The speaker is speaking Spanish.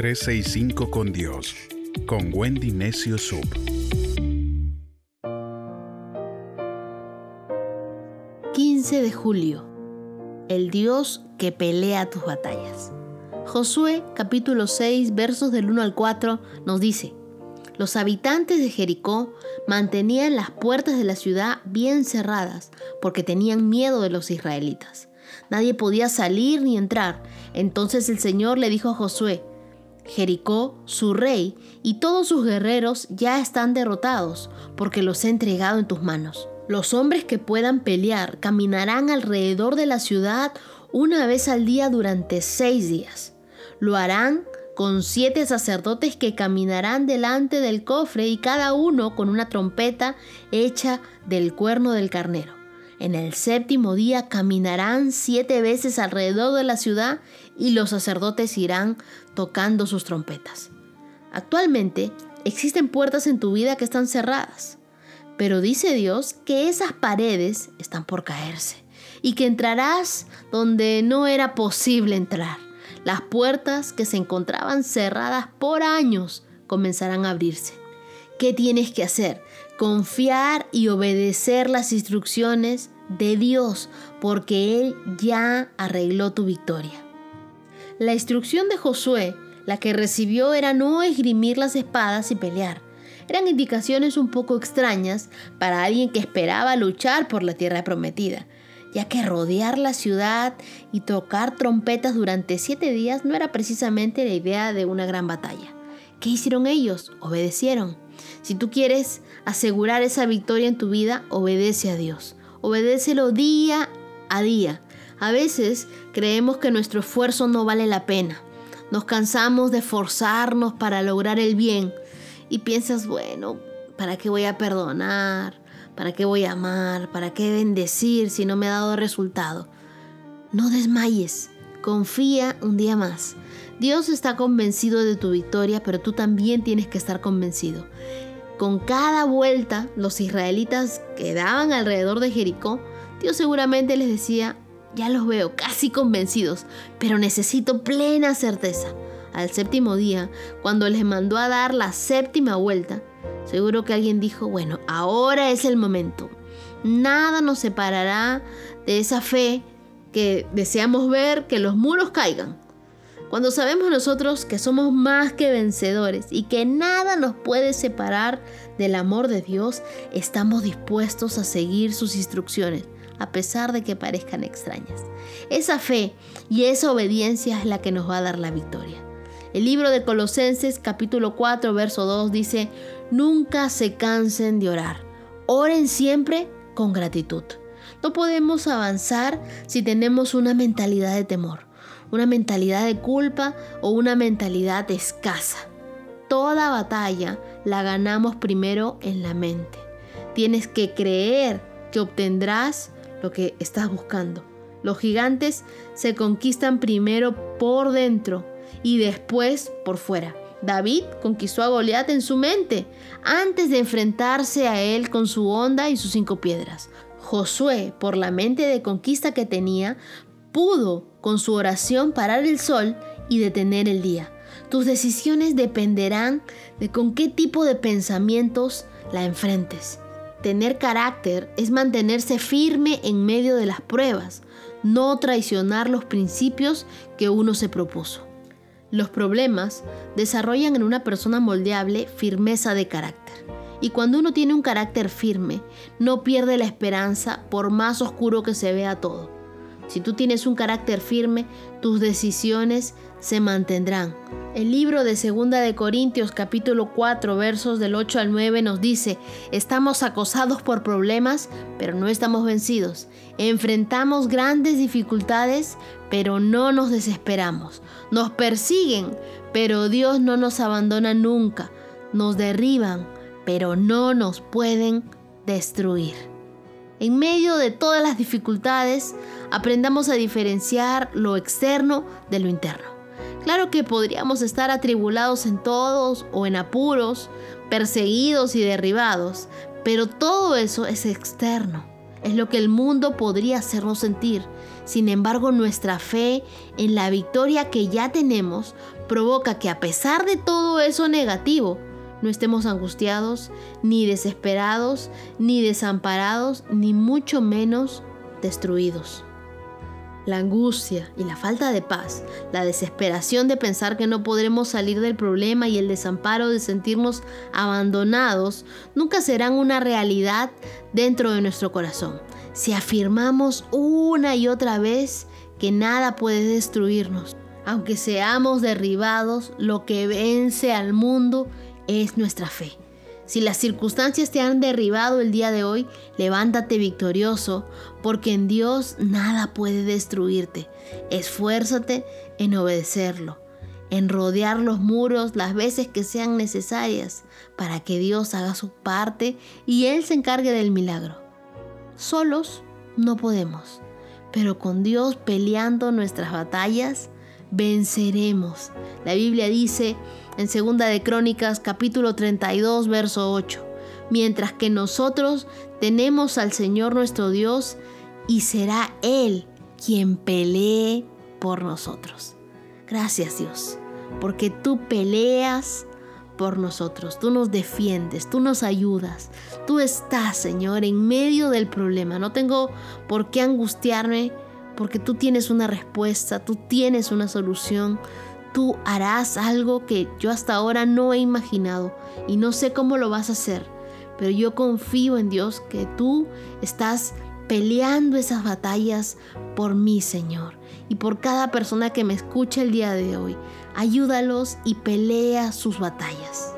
365 con Dios, con Wendy Necio Sub. de julio. El Dios que pelea tus batallas. Josué capítulo 6 versos del 1 al 4 nos dice, los habitantes de Jericó mantenían las puertas de la ciudad bien cerradas porque tenían miedo de los israelitas. Nadie podía salir ni entrar. Entonces el Señor le dijo a Josué, Jericó, su rey, y todos sus guerreros ya están derrotados porque los he entregado en tus manos. Los hombres que puedan pelear caminarán alrededor de la ciudad una vez al día durante seis días. Lo harán con siete sacerdotes que caminarán delante del cofre y cada uno con una trompeta hecha del cuerno del carnero. En el séptimo día caminarán siete veces alrededor de la ciudad y los sacerdotes irán tocando sus trompetas. Actualmente existen puertas en tu vida que están cerradas. Pero dice Dios que esas paredes están por caerse y que entrarás donde no era posible entrar. Las puertas que se encontraban cerradas por años comenzarán a abrirse. ¿Qué tienes que hacer? Confiar y obedecer las instrucciones de Dios porque Él ya arregló tu victoria. La instrucción de Josué, la que recibió, era no esgrimir las espadas y pelear eran indicaciones un poco extrañas para alguien que esperaba luchar por la tierra prometida, ya que rodear la ciudad y tocar trompetas durante siete días no era precisamente la idea de una gran batalla. ¿Qué hicieron ellos? Obedecieron. Si tú quieres asegurar esa victoria en tu vida, obedece a Dios. Obedécelo día a día. A veces creemos que nuestro esfuerzo no vale la pena. Nos cansamos de forzarnos para lograr el bien, y piensas, bueno, ¿para qué voy a perdonar? ¿Para qué voy a amar? ¿Para qué bendecir si no me ha dado resultado? No desmayes, confía un día más. Dios está convencido de tu victoria, pero tú también tienes que estar convencido. Con cada vuelta, los israelitas quedaban alrededor de Jericó, Dios seguramente les decía, ya los veo casi convencidos, pero necesito plena certeza al séptimo día, cuando les mandó a dar la séptima vuelta, seguro que alguien dijo, bueno, ahora es el momento. Nada nos separará de esa fe que deseamos ver que los muros caigan. Cuando sabemos nosotros que somos más que vencedores y que nada nos puede separar del amor de Dios, estamos dispuestos a seguir sus instrucciones, a pesar de que parezcan extrañas. Esa fe y esa obediencia es la que nos va a dar la victoria. El libro de Colosenses capítulo 4 verso 2 dice, nunca se cansen de orar, oren siempre con gratitud. No podemos avanzar si tenemos una mentalidad de temor, una mentalidad de culpa o una mentalidad escasa. Toda batalla la ganamos primero en la mente. Tienes que creer que obtendrás lo que estás buscando. Los gigantes se conquistan primero por dentro y después por fuera. David conquistó a Goliat en su mente antes de enfrentarse a él con su onda y sus cinco piedras. Josué, por la mente de conquista que tenía, pudo con su oración parar el sol y detener el día. Tus decisiones dependerán de con qué tipo de pensamientos la enfrentes. Tener carácter es mantenerse firme en medio de las pruebas, no traicionar los principios que uno se propuso. Los problemas desarrollan en una persona moldeable firmeza de carácter. Y cuando uno tiene un carácter firme, no pierde la esperanza por más oscuro que se vea todo. Si tú tienes un carácter firme, tus decisiones se mantendrán. El libro de Segunda de Corintios capítulo 4 versos del 8 al 9 nos dice, estamos acosados por problemas, pero no estamos vencidos. Enfrentamos grandes dificultades, pero no nos desesperamos. Nos persiguen, pero Dios no nos abandona nunca. Nos derriban, pero no nos pueden destruir. En medio de todas las dificultades, aprendamos a diferenciar lo externo de lo interno. Claro que podríamos estar atribulados en todos o en apuros, perseguidos y derribados, pero todo eso es externo. Es lo que el mundo podría hacernos sentir. Sin embargo, nuestra fe en la victoria que ya tenemos provoca que a pesar de todo eso negativo, no estemos angustiados, ni desesperados, ni desamparados, ni mucho menos destruidos. La angustia y la falta de paz, la desesperación de pensar que no podremos salir del problema y el desamparo de sentirnos abandonados nunca serán una realidad dentro de nuestro corazón. Si afirmamos una y otra vez que nada puede destruirnos, aunque seamos derribados, lo que vence al mundo es nuestra fe. Si las circunstancias te han derribado el día de hoy, levántate victorioso, porque en Dios nada puede destruirte. Esfuérzate en obedecerlo, en rodear los muros las veces que sean necesarias para que Dios haga su parte y Él se encargue del milagro. Solos no podemos, pero con Dios peleando nuestras batallas, venceremos. La Biblia dice en Segunda de Crónicas capítulo 32 verso 8, mientras que nosotros tenemos al Señor nuestro Dios y será Él quien pelee por nosotros. Gracias Dios, porque tú peleas por nosotros, tú nos defiendes, tú nos ayudas, tú estás Señor en medio del problema. No tengo por qué angustiarme porque tú tienes una respuesta, tú tienes una solución, tú harás algo que yo hasta ahora no he imaginado y no sé cómo lo vas a hacer, pero yo confío en Dios que tú estás peleando esas batallas por mí, Señor, y por cada persona que me escucha el día de hoy. Ayúdalos y pelea sus batallas.